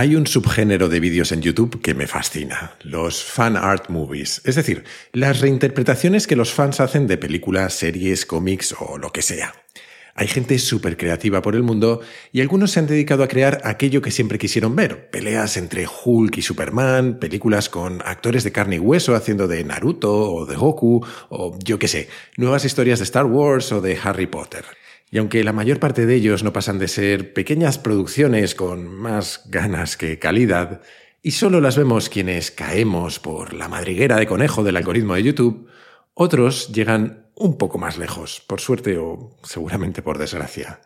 Hay un subgénero de vídeos en YouTube que me fascina, los fan art movies, es decir, las reinterpretaciones que los fans hacen de películas, series, cómics o lo que sea. Hay gente súper creativa por el mundo y algunos se han dedicado a crear aquello que siempre quisieron ver, peleas entre Hulk y Superman, películas con actores de carne y hueso haciendo de Naruto o de Goku, o yo qué sé, nuevas historias de Star Wars o de Harry Potter. Y aunque la mayor parte de ellos no pasan de ser pequeñas producciones con más ganas que calidad, y solo las vemos quienes caemos por la madriguera de conejo del algoritmo de YouTube, otros llegan un poco más lejos, por suerte o seguramente por desgracia.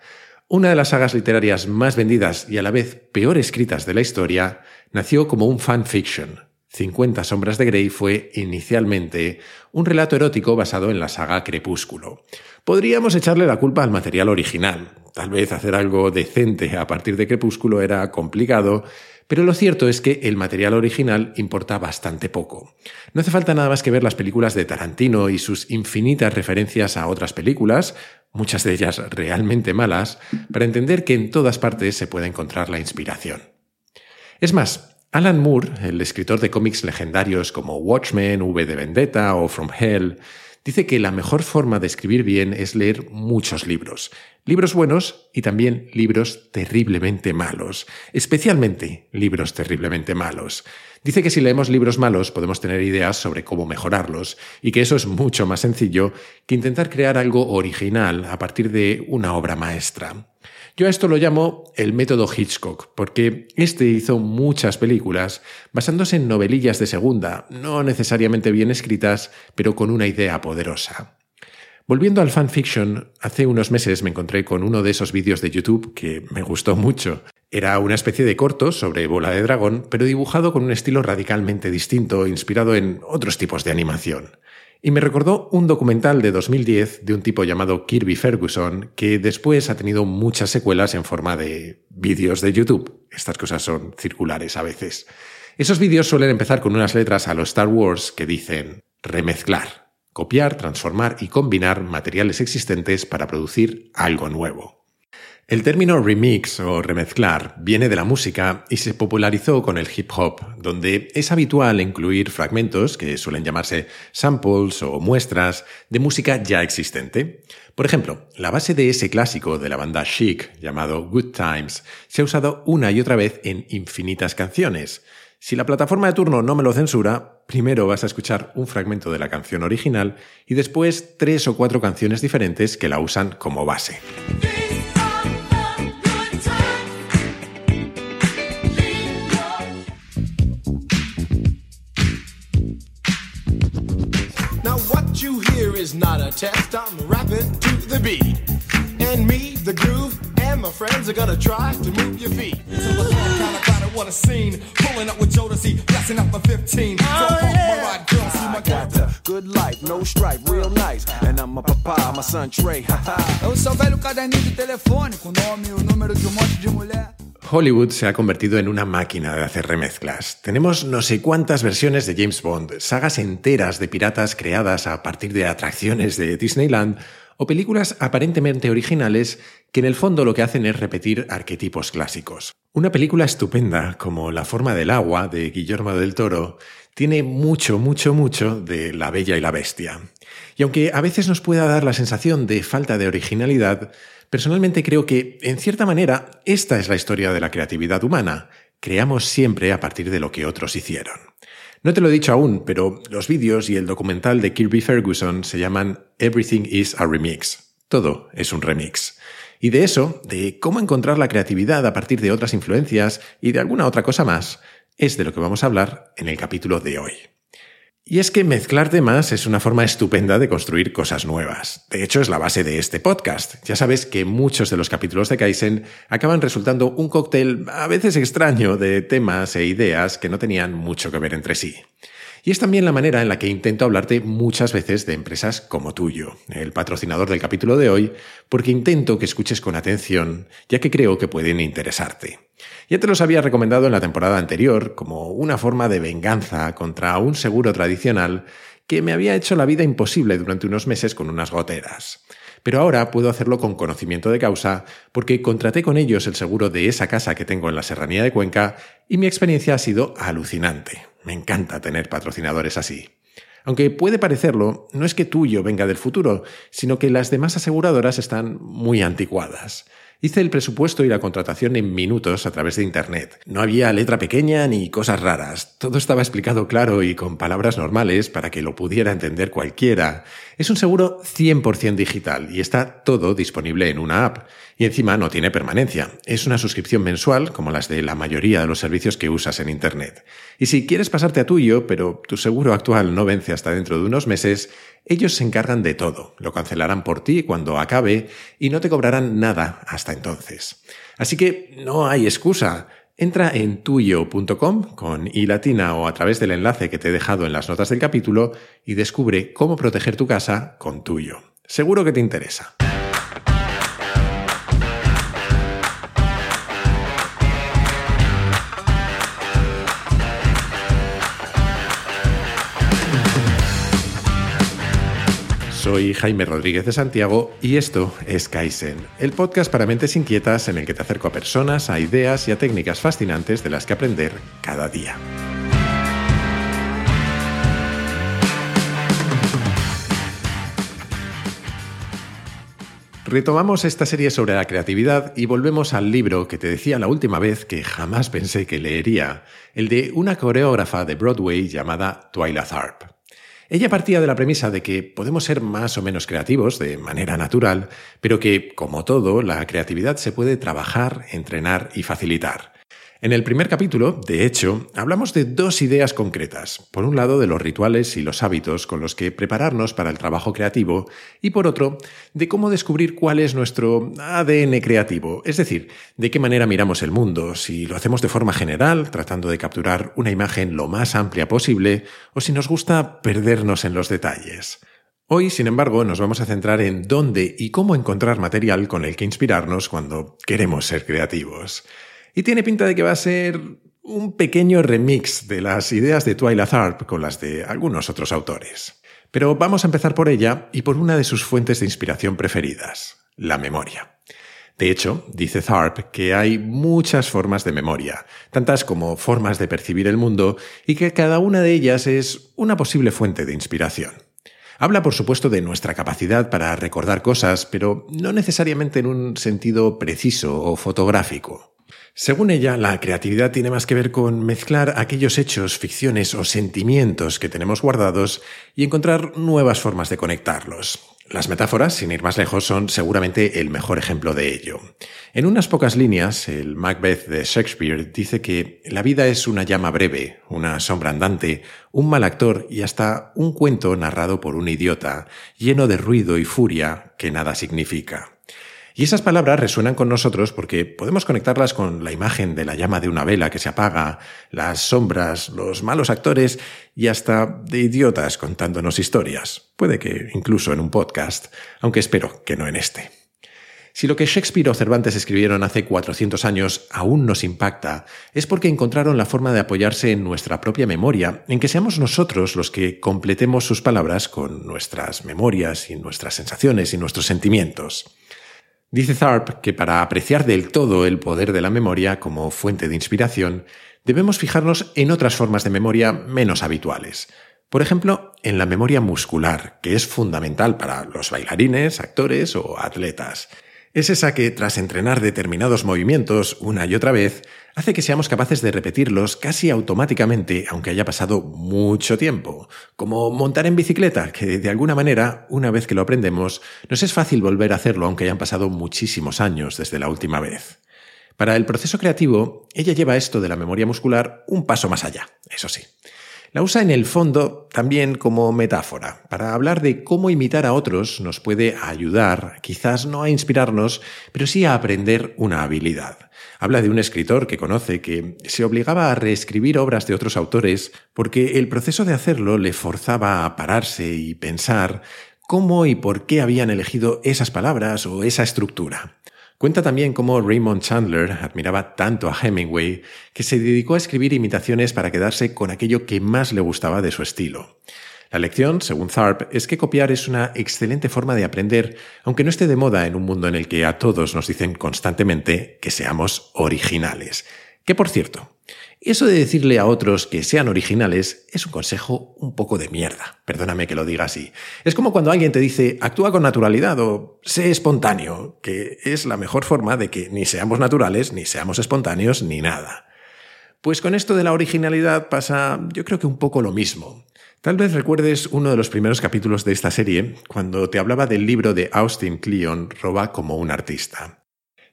Una de las sagas literarias más vendidas y a la vez peor escritas de la historia nació como un fanfiction, 50 sombras de Grey fue inicialmente un relato erótico basado en la saga Crepúsculo. Podríamos echarle la culpa al material original. Tal vez hacer algo decente a partir de Crepúsculo era complicado, pero lo cierto es que el material original importa bastante poco. No hace falta nada más que ver las películas de Tarantino y sus infinitas referencias a otras películas, muchas de ellas realmente malas, para entender que en todas partes se puede encontrar la inspiración. Es más, Alan Moore, el escritor de cómics legendarios como Watchmen, V de Vendetta o From Hell, dice que la mejor forma de escribir bien es leer muchos libros. Libros buenos y también libros terriblemente malos. Especialmente libros terriblemente malos. Dice que si leemos libros malos podemos tener ideas sobre cómo mejorarlos y que eso es mucho más sencillo que intentar crear algo original a partir de una obra maestra. Yo a esto lo llamo el método Hitchcock, porque este hizo muchas películas basándose en novelillas de segunda, no necesariamente bien escritas, pero con una idea poderosa. Volviendo al fanfiction, hace unos meses me encontré con uno de esos vídeos de YouTube que me gustó mucho. Era una especie de corto sobre bola de dragón, pero dibujado con un estilo radicalmente distinto, inspirado en otros tipos de animación. Y me recordó un documental de 2010 de un tipo llamado Kirby Ferguson, que después ha tenido muchas secuelas en forma de vídeos de YouTube. Estas cosas son circulares a veces. Esos vídeos suelen empezar con unas letras a los Star Wars que dicen remezclar, copiar, transformar y combinar materiales existentes para producir algo nuevo. El término remix o remezclar viene de la música y se popularizó con el hip hop, donde es habitual incluir fragmentos, que suelen llamarse samples o muestras, de música ya existente. Por ejemplo, la base de ese clásico de la banda Chic, llamado Good Times, se ha usado una y otra vez en infinitas canciones. Si la plataforma de turno no me lo censura, primero vas a escuchar un fragmento de la canción original y después tres o cuatro canciones diferentes que la usan como base. I'm rapping to the beat. And me, the groove, and my friends are gonna try to move your feet. So the kind of crowd, what a scene. Pulling up with Jodeci, blasting up for 15. Oh, so yeah. my ride, girl, see my got the good life, no stripe, real nice. And I'm a papa, my son Trey. Eu sou velho caderninho de telefone, com nome e o número de um monte de mulher. Hollywood se ha convertido en una máquina de hacer remezclas. Tenemos no sé cuántas versiones de James Bond, sagas enteras de piratas creadas a partir de atracciones de Disneyland o películas aparentemente originales que en el fondo lo que hacen es repetir arquetipos clásicos. Una película estupenda como La forma del agua de Guillermo del Toro tiene mucho, mucho, mucho de La Bella y la Bestia. Y aunque a veces nos pueda dar la sensación de falta de originalidad, Personalmente creo que, en cierta manera, esta es la historia de la creatividad humana. Creamos siempre a partir de lo que otros hicieron. No te lo he dicho aún, pero los vídeos y el documental de Kirby Ferguson se llaman Everything is a Remix. Todo es un remix. Y de eso, de cómo encontrar la creatividad a partir de otras influencias y de alguna otra cosa más, es de lo que vamos a hablar en el capítulo de hoy. Y es que mezclar temas es una forma estupenda de construir cosas nuevas. De hecho, es la base de este podcast. Ya sabes que muchos de los capítulos de Kaizen acaban resultando un cóctel a veces extraño de temas e ideas que no tenían mucho que ver entre sí. Y es también la manera en la que intento hablarte muchas veces de empresas como tuyo, el patrocinador del capítulo de hoy, porque intento que escuches con atención, ya que creo que pueden interesarte. Ya te los había recomendado en la temporada anterior como una forma de venganza contra un seguro tradicional que me había hecho la vida imposible durante unos meses con unas goteras. Pero ahora puedo hacerlo con conocimiento de causa porque contraté con ellos el seguro de esa casa que tengo en la serranía de Cuenca y mi experiencia ha sido alucinante. Me encanta tener patrocinadores así. Aunque puede parecerlo, no es que tuyo venga del futuro, sino que las demás aseguradoras están muy anticuadas. Hice el presupuesto y la contratación en minutos a través de Internet. No había letra pequeña ni cosas raras. Todo estaba explicado claro y con palabras normales para que lo pudiera entender cualquiera. Es un seguro 100% digital y está todo disponible en una app. Y encima no tiene permanencia. Es una suscripción mensual como las de la mayoría de los servicios que usas en Internet. Y si quieres pasarte a tuyo, pero tu seguro actual no vence hasta dentro de unos meses, ellos se encargan de todo, lo cancelarán por ti cuando acabe y no te cobrarán nada hasta entonces. Así que no hay excusa. Entra en tuyo.com con i latina o a través del enlace que te he dejado en las notas del capítulo y descubre cómo proteger tu casa con tuyo. Seguro que te interesa. Soy Jaime Rodríguez de Santiago y esto es Kaizen, el podcast para mentes inquietas en el que te acerco a personas, a ideas y a técnicas fascinantes de las que aprender cada día. Retomamos esta serie sobre la creatividad y volvemos al libro que te decía la última vez que jamás pensé que leería, el de una coreógrafa de Broadway llamada Twyla Tharp. Ella partía de la premisa de que podemos ser más o menos creativos de manera natural, pero que, como todo, la creatividad se puede trabajar, entrenar y facilitar. En el primer capítulo, de hecho, hablamos de dos ideas concretas. Por un lado, de los rituales y los hábitos con los que prepararnos para el trabajo creativo y por otro, de cómo descubrir cuál es nuestro ADN creativo, es decir, de qué manera miramos el mundo, si lo hacemos de forma general, tratando de capturar una imagen lo más amplia posible, o si nos gusta perdernos en los detalles. Hoy, sin embargo, nos vamos a centrar en dónde y cómo encontrar material con el que inspirarnos cuando queremos ser creativos. Y tiene pinta de que va a ser un pequeño remix de las ideas de Twyla Tharp con las de algunos otros autores. Pero vamos a empezar por ella y por una de sus fuentes de inspiración preferidas, la memoria. De hecho, dice Tharp que hay muchas formas de memoria, tantas como formas de percibir el mundo, y que cada una de ellas es una posible fuente de inspiración. Habla, por supuesto, de nuestra capacidad para recordar cosas, pero no necesariamente en un sentido preciso o fotográfico. Según ella, la creatividad tiene más que ver con mezclar aquellos hechos, ficciones o sentimientos que tenemos guardados y encontrar nuevas formas de conectarlos. Las metáforas, sin ir más lejos, son seguramente el mejor ejemplo de ello. En unas pocas líneas, el Macbeth de Shakespeare dice que la vida es una llama breve, una sombra andante, un mal actor y hasta un cuento narrado por un idiota, lleno de ruido y furia que nada significa. Y esas palabras resuenan con nosotros porque podemos conectarlas con la imagen de la llama de una vela que se apaga, las sombras, los malos actores y hasta de idiotas contándonos historias. Puede que incluso en un podcast, aunque espero que no en este. Si lo que Shakespeare o Cervantes escribieron hace 400 años aún nos impacta, es porque encontraron la forma de apoyarse en nuestra propia memoria, en que seamos nosotros los que completemos sus palabras con nuestras memorias y nuestras sensaciones y nuestros sentimientos. Dice Tharp que para apreciar del todo el poder de la memoria como fuente de inspiración, debemos fijarnos en otras formas de memoria menos habituales. Por ejemplo, en la memoria muscular, que es fundamental para los bailarines, actores o atletas. Es esa que, tras entrenar determinados movimientos una y otra vez, hace que seamos capaces de repetirlos casi automáticamente, aunque haya pasado mucho tiempo. Como montar en bicicleta, que de alguna manera, una vez que lo aprendemos, nos es fácil volver a hacerlo aunque hayan pasado muchísimos años desde la última vez. Para el proceso creativo, ella lleva esto de la memoria muscular un paso más allá, eso sí. La usa en el fondo también como metáfora. Para hablar de cómo imitar a otros nos puede ayudar, quizás no a inspirarnos, pero sí a aprender una habilidad. Habla de un escritor que conoce que se obligaba a reescribir obras de otros autores porque el proceso de hacerlo le forzaba a pararse y pensar cómo y por qué habían elegido esas palabras o esa estructura. Cuenta también cómo Raymond Chandler admiraba tanto a Hemingway que se dedicó a escribir imitaciones para quedarse con aquello que más le gustaba de su estilo. La lección, según Tharp, es que copiar es una excelente forma de aprender, aunque no esté de moda en un mundo en el que a todos nos dicen constantemente que seamos originales. Que por cierto, eso de decirle a otros que sean originales es un consejo un poco de mierda. Perdóname que lo diga así. Es como cuando alguien te dice actúa con naturalidad o sé espontáneo, que es la mejor forma de que ni seamos naturales, ni seamos espontáneos, ni nada. Pues con esto de la originalidad pasa yo creo que un poco lo mismo. Tal vez recuerdes uno de los primeros capítulos de esta serie cuando te hablaba del libro de Austin Kleon, Roba como un artista.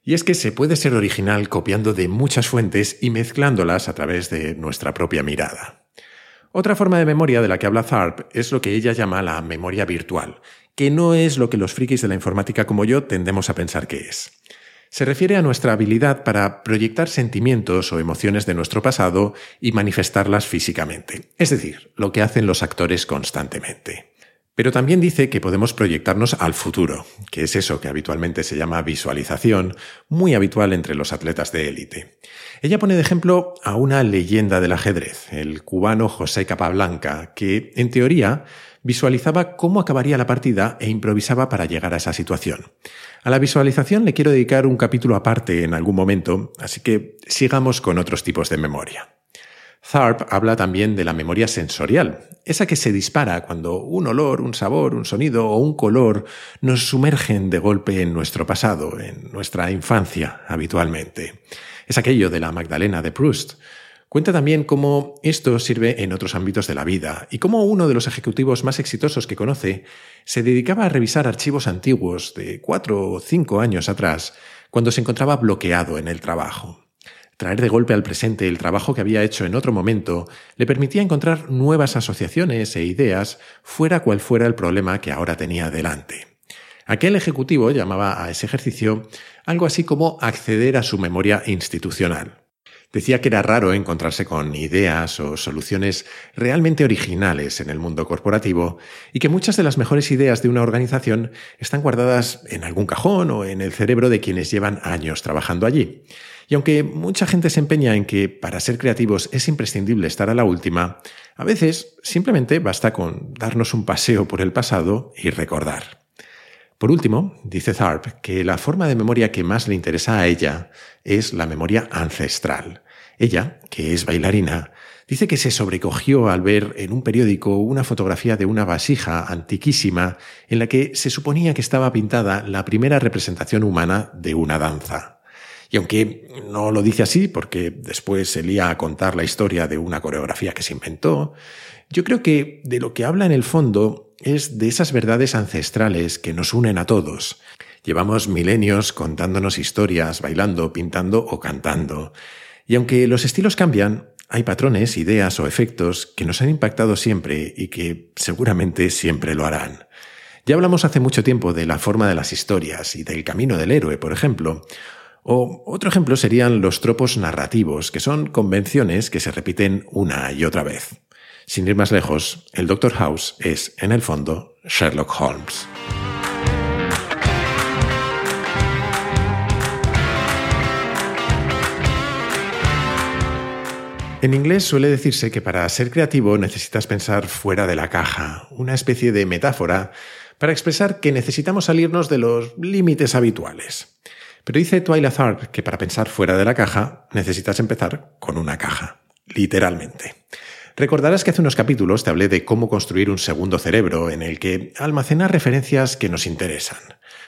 Y es que se puede ser original copiando de muchas fuentes y mezclándolas a través de nuestra propia mirada. Otra forma de memoria de la que habla Tharp es lo que ella llama la memoria virtual, que no es lo que los frikis de la informática como yo tendemos a pensar que es. Se refiere a nuestra habilidad para proyectar sentimientos o emociones de nuestro pasado y manifestarlas físicamente, es decir, lo que hacen los actores constantemente. Pero también dice que podemos proyectarnos al futuro, que es eso que habitualmente se llama visualización, muy habitual entre los atletas de élite. Ella pone de ejemplo a una leyenda del ajedrez, el cubano José Capablanca, que, en teoría, visualizaba cómo acabaría la partida e improvisaba para llegar a esa situación. A la visualización le quiero dedicar un capítulo aparte en algún momento, así que sigamos con otros tipos de memoria. Tharp habla también de la memoria sensorial, esa que se dispara cuando un olor, un sabor, un sonido o un color nos sumergen de golpe en nuestro pasado, en nuestra infancia habitualmente. Es aquello de la Magdalena de Proust. Cuenta también cómo esto sirve en otros ámbitos de la vida y cómo uno de los ejecutivos más exitosos que conoce se dedicaba a revisar archivos antiguos de cuatro o cinco años atrás cuando se encontraba bloqueado en el trabajo. Traer de golpe al presente el trabajo que había hecho en otro momento le permitía encontrar nuevas asociaciones e ideas fuera cual fuera el problema que ahora tenía delante. Aquel ejecutivo llamaba a ese ejercicio algo así como acceder a su memoria institucional. Decía que era raro encontrarse con ideas o soluciones realmente originales en el mundo corporativo y que muchas de las mejores ideas de una organización están guardadas en algún cajón o en el cerebro de quienes llevan años trabajando allí. Y aunque mucha gente se empeña en que para ser creativos es imprescindible estar a la última, a veces simplemente basta con darnos un paseo por el pasado y recordar. Por último, dice Tharp que la forma de memoria que más le interesa a ella es la memoria ancestral. Ella, que es bailarina, dice que se sobrecogió al ver en un periódico una fotografía de una vasija antiquísima en la que se suponía que estaba pintada la primera representación humana de una danza. Y aunque no lo dice así, porque después se lía a contar la historia de una coreografía que se inventó, yo creo que de lo que habla en el fondo es de esas verdades ancestrales que nos unen a todos. Llevamos milenios contándonos historias, bailando, pintando o cantando. Y aunque los estilos cambian, hay patrones, ideas o efectos que nos han impactado siempre y que seguramente siempre lo harán. Ya hablamos hace mucho tiempo de la forma de las historias y del camino del héroe, por ejemplo, o otro ejemplo serían los tropos narrativos, que son convenciones que se repiten una y otra vez. Sin ir más lejos, el Dr. House es, en el fondo, Sherlock Holmes. En inglés suele decirse que para ser creativo necesitas pensar fuera de la caja, una especie de metáfora para expresar que necesitamos salirnos de los límites habituales. Pero dice Twyla Tharp que para pensar fuera de la caja necesitas empezar con una caja, literalmente. Recordarás que hace unos capítulos te hablé de cómo construir un segundo cerebro en el que almacenar referencias que nos interesan.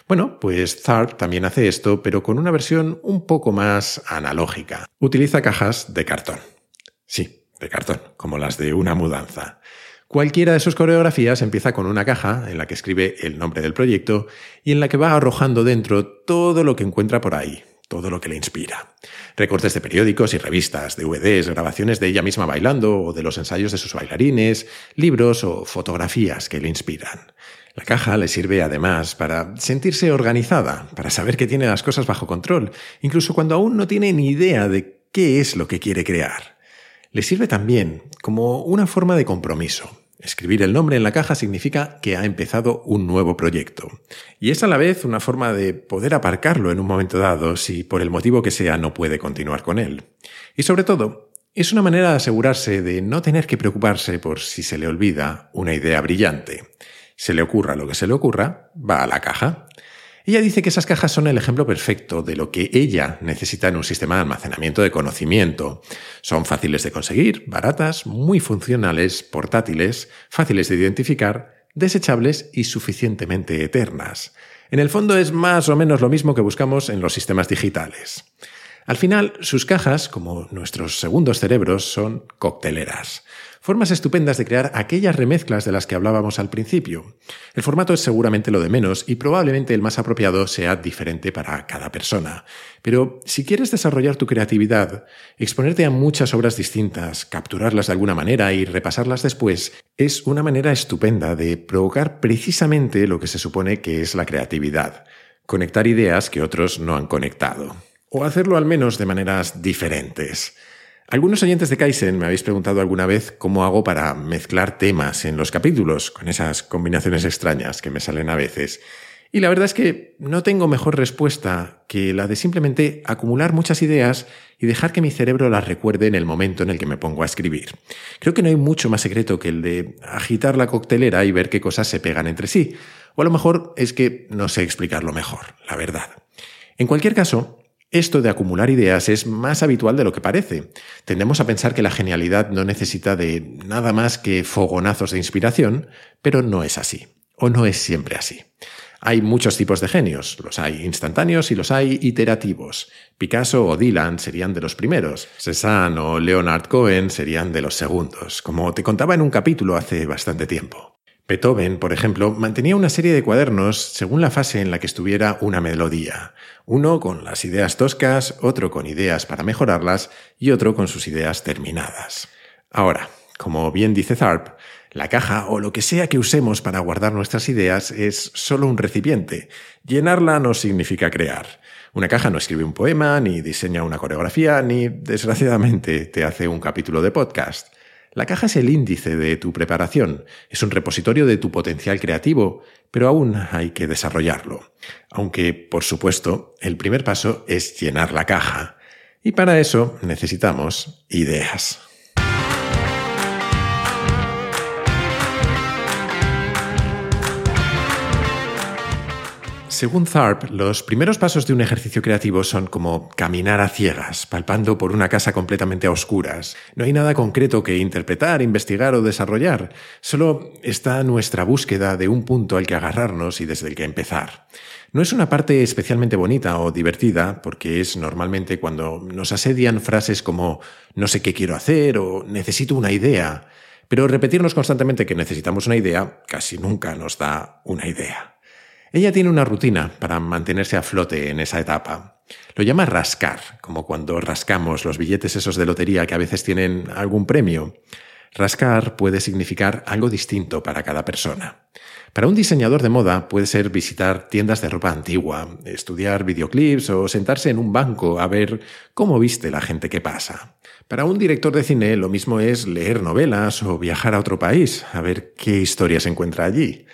Bueno, pues Tharp también hace esto, pero con una versión un poco más analógica. Utiliza cajas de cartón. Sí, de cartón, como las de una mudanza. Cualquiera de sus coreografías empieza con una caja en la que escribe el nombre del proyecto y en la que va arrojando dentro todo lo que encuentra por ahí, todo lo que le inspira. Recortes de periódicos y revistas, DVDs, grabaciones de ella misma bailando o de los ensayos de sus bailarines, libros o fotografías que le inspiran. La caja le sirve además para sentirse organizada, para saber que tiene las cosas bajo control, incluso cuando aún no tiene ni idea de qué es lo que quiere crear. Le sirve también como una forma de compromiso, Escribir el nombre en la caja significa que ha empezado un nuevo proyecto. Y es a la vez una forma de poder aparcarlo en un momento dado si por el motivo que sea no puede continuar con él. Y sobre todo, es una manera de asegurarse de no tener que preocuparse por si se le olvida una idea brillante. Se le ocurra lo que se le ocurra, va a la caja. Ella dice que esas cajas son el ejemplo perfecto de lo que ella necesita en un sistema de almacenamiento de conocimiento. Son fáciles de conseguir, baratas, muy funcionales, portátiles, fáciles de identificar, desechables y suficientemente eternas. En el fondo es más o menos lo mismo que buscamos en los sistemas digitales. Al final, sus cajas, como nuestros segundos cerebros, son cocteleras formas estupendas de crear aquellas remezclas de las que hablábamos al principio. El formato es seguramente lo de menos y probablemente el más apropiado sea diferente para cada persona. Pero si quieres desarrollar tu creatividad, exponerte a muchas obras distintas, capturarlas de alguna manera y repasarlas después, es una manera estupenda de provocar precisamente lo que se supone que es la creatividad, conectar ideas que otros no han conectado. O hacerlo al menos de maneras diferentes. Algunos oyentes de Kaizen me habéis preguntado alguna vez cómo hago para mezclar temas en los capítulos, con esas combinaciones extrañas que me salen a veces. Y la verdad es que no tengo mejor respuesta que la de simplemente acumular muchas ideas y dejar que mi cerebro las recuerde en el momento en el que me pongo a escribir. Creo que no hay mucho más secreto que el de agitar la coctelera y ver qué cosas se pegan entre sí. O a lo mejor es que no sé explicarlo mejor, la verdad. En cualquier caso, esto de acumular ideas es más habitual de lo que parece. Tendemos a pensar que la genialidad no necesita de nada más que fogonazos de inspiración, pero no es así, o no es siempre así. Hay muchos tipos de genios, los hay instantáneos y los hay iterativos. Picasso o Dylan serían de los primeros, Cézanne o Leonard Cohen serían de los segundos, como te contaba en un capítulo hace bastante tiempo. Beethoven, por ejemplo, mantenía una serie de cuadernos según la fase en la que estuviera una melodía. Uno con las ideas toscas, otro con ideas para mejorarlas y otro con sus ideas terminadas. Ahora, como bien dice Tharp, la caja o lo que sea que usemos para guardar nuestras ideas es solo un recipiente. Llenarla no significa crear. Una caja no escribe un poema, ni diseña una coreografía, ni, desgraciadamente, te hace un capítulo de podcast. La caja es el índice de tu preparación, es un repositorio de tu potencial creativo, pero aún hay que desarrollarlo. Aunque, por supuesto, el primer paso es llenar la caja. Y para eso necesitamos ideas. Según Tharp, los primeros pasos de un ejercicio creativo son como caminar a ciegas, palpando por una casa completamente a oscuras. No hay nada concreto que interpretar, investigar o desarrollar. Solo está nuestra búsqueda de un punto al que agarrarnos y desde el que empezar. No es una parte especialmente bonita o divertida, porque es normalmente cuando nos asedian frases como no sé qué quiero hacer o necesito una idea. Pero repetirnos constantemente que necesitamos una idea casi nunca nos da una idea. Ella tiene una rutina para mantenerse a flote en esa etapa. Lo llama rascar, como cuando rascamos los billetes esos de lotería que a veces tienen algún premio. Rascar puede significar algo distinto para cada persona. Para un diseñador de moda puede ser visitar tiendas de ropa antigua, estudiar videoclips o sentarse en un banco a ver cómo viste la gente que pasa. Para un director de cine lo mismo es leer novelas o viajar a otro país a ver qué historia se encuentra allí.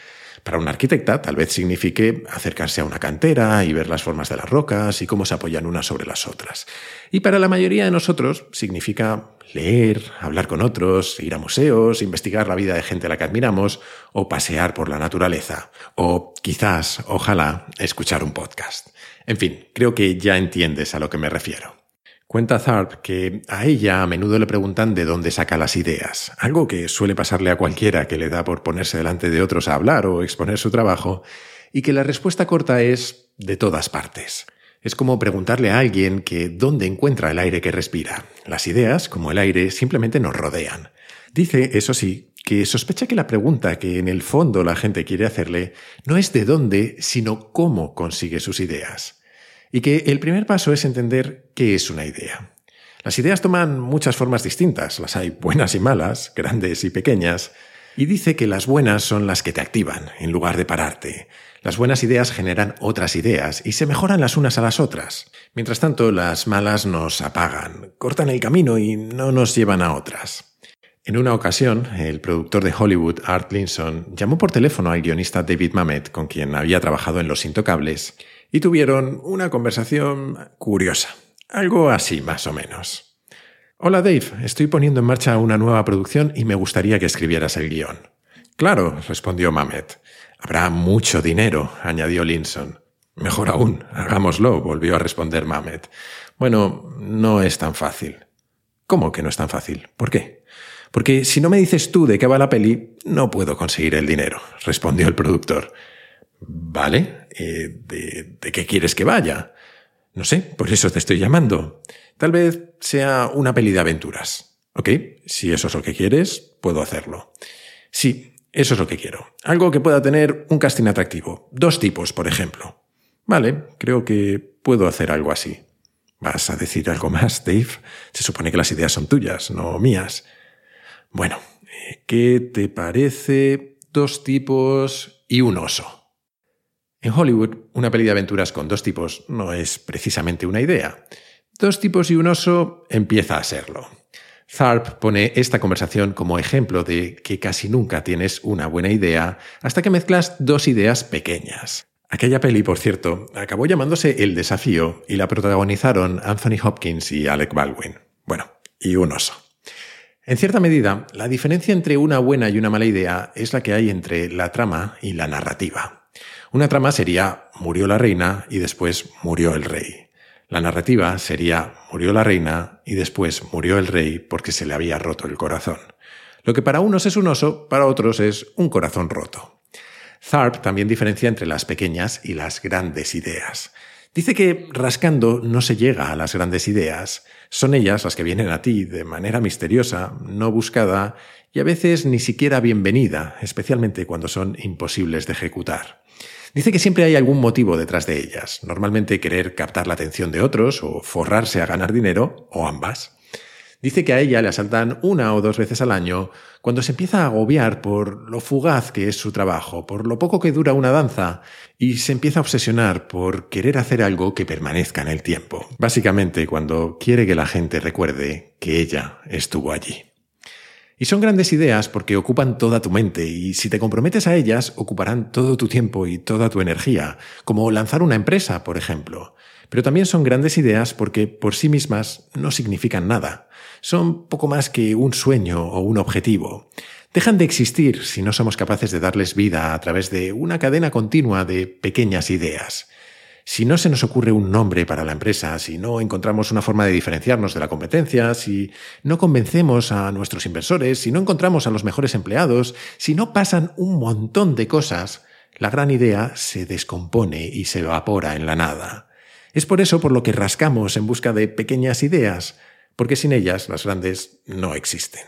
Para una arquitecta tal vez signifique acercarse a una cantera y ver las formas de las rocas y cómo se apoyan unas sobre las otras. Y para la mayoría de nosotros significa leer, hablar con otros, ir a museos, investigar la vida de gente a la que admiramos o pasear por la naturaleza. O quizás, ojalá, escuchar un podcast. En fin, creo que ya entiendes a lo que me refiero. Cuenta Tharp que a ella a menudo le preguntan de dónde saca las ideas, algo que suele pasarle a cualquiera que le da por ponerse delante de otros a hablar o exponer su trabajo, y que la respuesta corta es de todas partes. Es como preguntarle a alguien que dónde encuentra el aire que respira. Las ideas, como el aire, simplemente nos rodean. Dice, eso sí, que sospecha que la pregunta que en el fondo la gente quiere hacerle no es de dónde, sino cómo consigue sus ideas y que el primer paso es entender qué es una idea. Las ideas toman muchas formas distintas, las hay buenas y malas, grandes y pequeñas, y dice que las buenas son las que te activan, en lugar de pararte. Las buenas ideas generan otras ideas y se mejoran las unas a las otras. Mientras tanto, las malas nos apagan, cortan el camino y no nos llevan a otras. En una ocasión, el productor de Hollywood, Art Linson, llamó por teléfono al guionista David Mamet, con quien había trabajado en Los Intocables, y tuvieron una conversación curiosa. Algo así, más o menos. Hola Dave, estoy poniendo en marcha una nueva producción y me gustaría que escribieras el guion. Claro, respondió Mamet. Habrá mucho dinero, añadió Linson. Mejor aún, hagámoslo, volvió a responder Mamet. Bueno, no es tan fácil. ¿Cómo que no es tan fácil? ¿Por qué? Porque si no me dices tú de qué va la peli, no puedo conseguir el dinero, respondió el productor. ¿Vale? Eh, ¿de, ¿De qué quieres que vaya? No sé, por eso te estoy llamando. Tal vez sea una peli de aventuras. ¿Ok? Si eso es lo que quieres, puedo hacerlo. Sí, eso es lo que quiero. Algo que pueda tener un casting atractivo. Dos tipos, por ejemplo. Vale, creo que puedo hacer algo así. ¿Vas a decir algo más, Dave? Se supone que las ideas son tuyas, no mías. Bueno, ¿qué te parece dos tipos y un oso? En Hollywood, una peli de aventuras con dos tipos no es precisamente una idea. Dos tipos y un oso empieza a serlo. Tharp pone esta conversación como ejemplo de que casi nunca tienes una buena idea hasta que mezclas dos ideas pequeñas. Aquella peli, por cierto, acabó llamándose El desafío y la protagonizaron Anthony Hopkins y Alec Baldwin. Bueno, y un oso. En cierta medida, la diferencia entre una buena y una mala idea es la que hay entre la trama y la narrativa. Una trama sería murió la reina y después murió el rey. La narrativa sería murió la reina y después murió el rey porque se le había roto el corazón. Lo que para unos es un oso, para otros es un corazón roto. Tharp también diferencia entre las pequeñas y las grandes ideas. Dice que rascando no se llega a las grandes ideas, son ellas las que vienen a ti de manera misteriosa, no buscada y a veces ni siquiera bienvenida, especialmente cuando son imposibles de ejecutar. Dice que siempre hay algún motivo detrás de ellas, normalmente querer captar la atención de otros o forrarse a ganar dinero, o ambas. Dice que a ella le asaltan una o dos veces al año cuando se empieza a agobiar por lo fugaz que es su trabajo, por lo poco que dura una danza, y se empieza a obsesionar por querer hacer algo que permanezca en el tiempo. Básicamente cuando quiere que la gente recuerde que ella estuvo allí. Y son grandes ideas porque ocupan toda tu mente y si te comprometes a ellas ocuparán todo tu tiempo y toda tu energía, como lanzar una empresa, por ejemplo. Pero también son grandes ideas porque por sí mismas no significan nada son poco más que un sueño o un objetivo. Dejan de existir si no somos capaces de darles vida a través de una cadena continua de pequeñas ideas. Si no se nos ocurre un nombre para la empresa, si no encontramos una forma de diferenciarnos de la competencia, si no convencemos a nuestros inversores, si no encontramos a los mejores empleados, si no pasan un montón de cosas, la gran idea se descompone y se evapora en la nada. Es por eso por lo que rascamos en busca de pequeñas ideas, porque sin ellas las grandes no existen.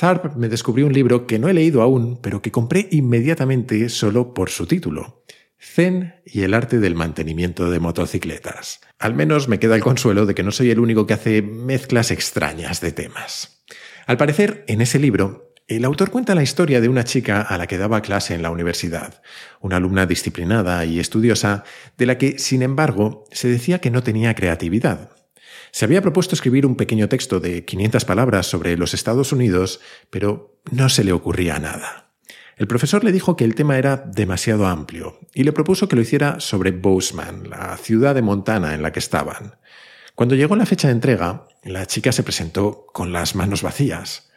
Tharp me descubrió un libro que no he leído aún, pero que compré inmediatamente solo por su título. Zen y el arte del mantenimiento de motocicletas. Al menos me queda el consuelo de que no soy el único que hace mezclas extrañas de temas. Al parecer, en ese libro, el autor cuenta la historia de una chica a la que daba clase en la universidad, una alumna disciplinada y estudiosa, de la que, sin embargo, se decía que no tenía creatividad, se había propuesto escribir un pequeño texto de 500 palabras sobre los Estados Unidos, pero no se le ocurría nada. El profesor le dijo que el tema era demasiado amplio y le propuso que lo hiciera sobre Bozeman, la ciudad de Montana en la que estaban. Cuando llegó la fecha de entrega, la chica se presentó con las manos vacías.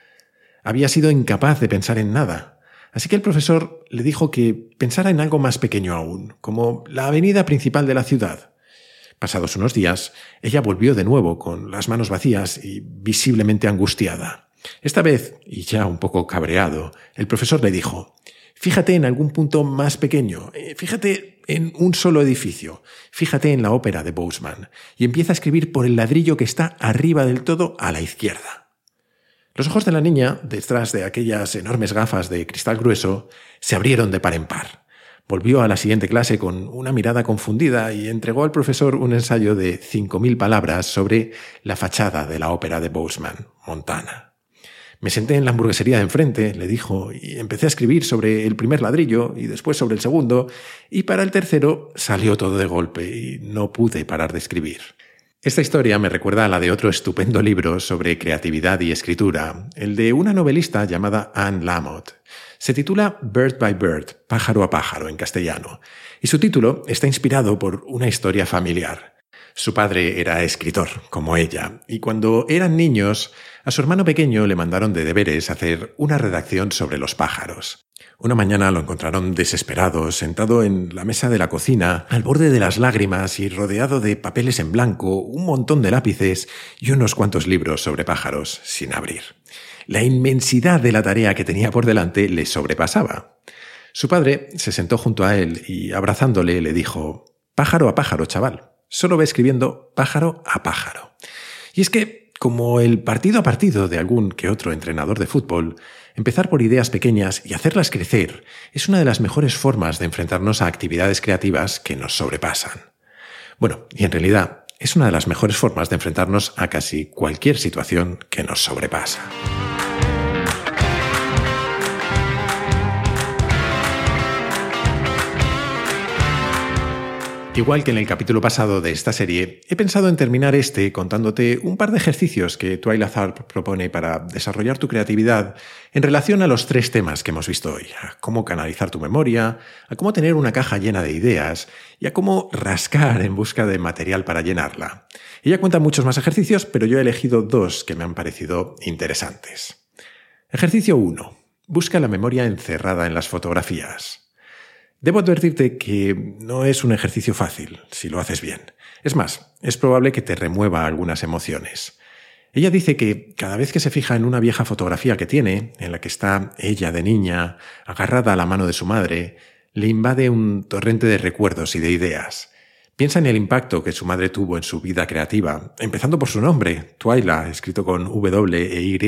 Había sido incapaz de pensar en nada, así que el profesor le dijo que pensara en algo más pequeño aún, como la avenida principal de la ciudad. Pasados unos días, ella volvió de nuevo con las manos vacías y visiblemente angustiada. Esta vez, y ya un poco cabreado, el profesor le dijo, Fíjate en algún punto más pequeño, eh, fíjate en un solo edificio, fíjate en la ópera de Boseman y empieza a escribir por el ladrillo que está arriba del todo a la izquierda. Los ojos de la niña, detrás de aquellas enormes gafas de cristal grueso, se abrieron de par en par. Volvió a la siguiente clase con una mirada confundida y entregó al profesor un ensayo de 5.000 palabras sobre la fachada de la ópera de Boseman, Montana. Me senté en la hamburguesería de enfrente, le dijo, y empecé a escribir sobre el primer ladrillo y después sobre el segundo, y para el tercero salió todo de golpe y no pude parar de escribir. Esta historia me recuerda a la de otro estupendo libro sobre creatividad y escritura, el de una novelista llamada Anne Lamott. Se titula Bird by Bird, pájaro a pájaro en castellano, y su título está inspirado por una historia familiar. Su padre era escritor, como ella, y cuando eran niños, a su hermano pequeño le mandaron de deberes hacer una redacción sobre los pájaros. Una mañana lo encontraron desesperado, sentado en la mesa de la cocina, al borde de las lágrimas y rodeado de papeles en blanco, un montón de lápices y unos cuantos libros sobre pájaros sin abrir. La inmensidad de la tarea que tenía por delante le sobrepasaba. Su padre se sentó junto a él y, abrazándole, le dijo Pájaro a pájaro, chaval. Solo ve escribiendo pájaro a pájaro. Y es que, como el partido a partido de algún que otro entrenador de fútbol, empezar por ideas pequeñas y hacerlas crecer es una de las mejores formas de enfrentarnos a actividades creativas que nos sobrepasan. Bueno, y en realidad es una de las mejores formas de enfrentarnos a casi cualquier situación que nos sobrepasa. Igual que en el capítulo pasado de esta serie, he pensado en terminar este contándote un par de ejercicios que Twyla Tharp propone para desarrollar tu creatividad en relación a los tres temas que hemos visto hoy, a cómo canalizar tu memoria, a cómo tener una caja llena de ideas y a cómo rascar en busca de material para llenarla. Ella cuenta muchos más ejercicios, pero yo he elegido dos que me han parecido interesantes. Ejercicio 1. Busca la memoria encerrada en las fotografías. Debo advertirte que no es un ejercicio fácil si lo haces bien. Es más, es probable que te remueva algunas emociones. Ella dice que cada vez que se fija en una vieja fotografía que tiene, en la que está ella de niña, agarrada a la mano de su madre, le invade un torrente de recuerdos y de ideas. Piensa en el impacto que su madre tuvo en su vida creativa, empezando por su nombre, Twyla, escrito con W e Y,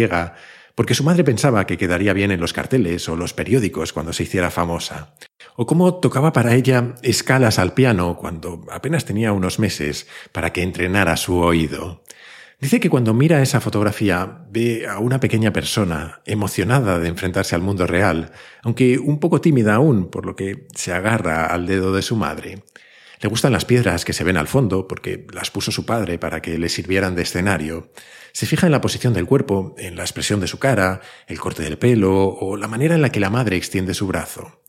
porque su madre pensaba que quedaría bien en los carteles o los periódicos cuando se hiciera famosa o cómo tocaba para ella escalas al piano cuando apenas tenía unos meses para que entrenara su oído. Dice que cuando mira esa fotografía ve a una pequeña persona emocionada de enfrentarse al mundo real, aunque un poco tímida aún, por lo que se agarra al dedo de su madre. Le gustan las piedras que se ven al fondo, porque las puso su padre para que le sirvieran de escenario. Se fija en la posición del cuerpo, en la expresión de su cara, el corte del pelo o la manera en la que la madre extiende su brazo.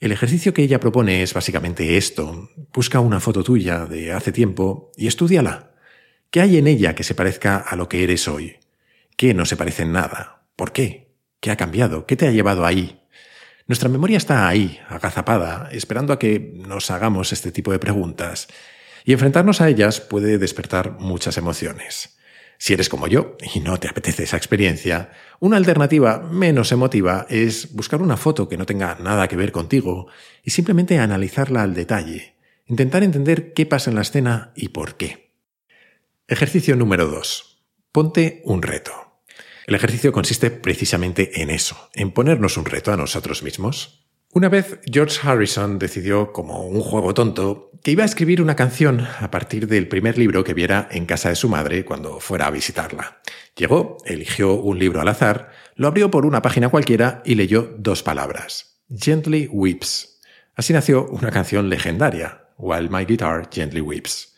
El ejercicio que ella propone es básicamente esto. Busca una foto tuya de hace tiempo y estudiala. ¿Qué hay en ella que se parezca a lo que eres hoy? ¿Qué no se parece en nada? ¿Por qué? ¿Qué ha cambiado? ¿Qué te ha llevado ahí? Nuestra memoria está ahí, agazapada, esperando a que nos hagamos este tipo de preguntas, y enfrentarnos a ellas puede despertar muchas emociones. Si eres como yo y no te apetece esa experiencia, una alternativa menos emotiva es buscar una foto que no tenga nada que ver contigo y simplemente analizarla al detalle, intentar entender qué pasa en la escena y por qué. Ejercicio número 2. Ponte un reto. El ejercicio consiste precisamente en eso, en ponernos un reto a nosotros mismos. Una vez George Harrison decidió, como un juego tonto, que iba a escribir una canción a partir del primer libro que viera en casa de su madre cuando fuera a visitarla. Llegó, eligió un libro al azar, lo abrió por una página cualquiera y leyó dos palabras. Gently Weeps. Así nació una canción legendaria, While My Guitar Gently Weeps.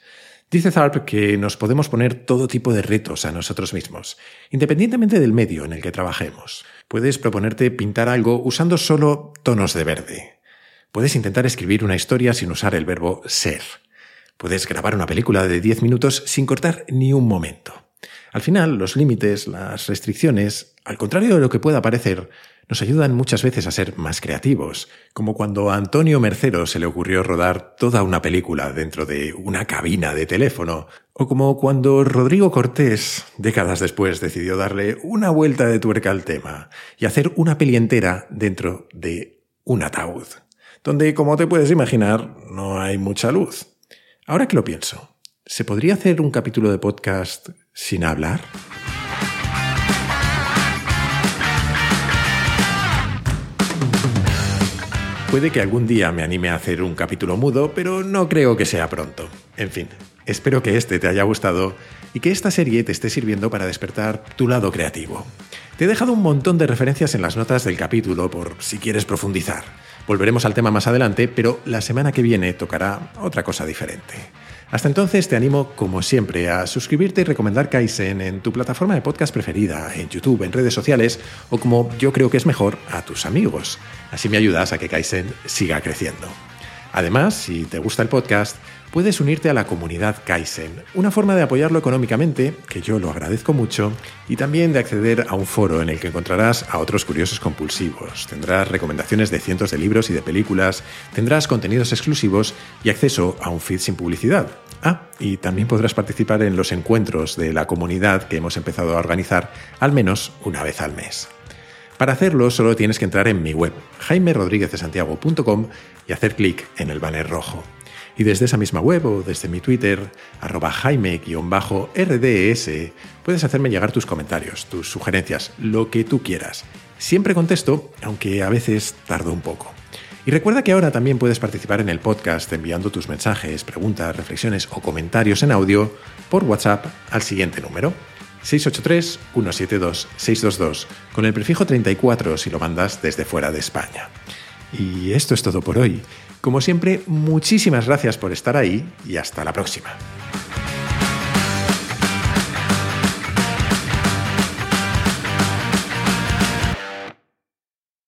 Dice Tharp que nos podemos poner todo tipo de retos a nosotros mismos, independientemente del medio en el que trabajemos. Puedes proponerte pintar algo usando solo tonos de verde. Puedes intentar escribir una historia sin usar el verbo ser. Puedes grabar una película de 10 minutos sin cortar ni un momento. Al final, los límites, las restricciones, al contrario de lo que pueda parecer, nos ayudan muchas veces a ser más creativos, como cuando a Antonio Mercero se le ocurrió rodar toda una película dentro de una cabina de teléfono, o como cuando Rodrigo Cortés, décadas después, decidió darle una vuelta de tuerca al tema y hacer una peli entera dentro de un ataúd, donde, como te puedes imaginar, no hay mucha luz. Ahora que lo pienso, ¿se podría hacer un capítulo de podcast sin hablar? Puede que algún día me anime a hacer un capítulo mudo, pero no creo que sea pronto. En fin, espero que este te haya gustado y que esta serie te esté sirviendo para despertar tu lado creativo. Te he dejado un montón de referencias en las notas del capítulo por si quieres profundizar. Volveremos al tema más adelante, pero la semana que viene tocará otra cosa diferente. Hasta entonces te animo, como siempre, a suscribirte y recomendar Kaizen en tu plataforma de podcast preferida, en YouTube, en redes sociales o como yo creo que es mejor, a tus amigos. Así me ayudas a que Kaizen siga creciendo. Además, si te gusta el podcast, puedes unirte a la comunidad Kaizen, una forma de apoyarlo económicamente, que yo lo agradezco mucho, y también de acceder a un foro en el que encontrarás a otros curiosos compulsivos. Tendrás recomendaciones de cientos de libros y de películas, tendrás contenidos exclusivos y acceso a un feed sin publicidad. Ah, y también podrás participar en los encuentros de la comunidad que hemos empezado a organizar al menos una vez al mes. Para hacerlo solo tienes que entrar en mi web, jaimerodríguezdesantiago.com y hacer clic en el banner rojo. Y desde esa misma web o desde mi Twitter, arroba jaime-rds, puedes hacerme llegar tus comentarios, tus sugerencias, lo que tú quieras. Siempre contesto, aunque a veces tardo un poco. Y recuerda que ahora también puedes participar en el podcast enviando tus mensajes, preguntas, reflexiones o comentarios en audio por WhatsApp al siguiente número. 683-172-622, con el prefijo 34 si lo mandas desde fuera de España. Y esto es todo por hoy. Como siempre, muchísimas gracias por estar ahí y hasta la próxima.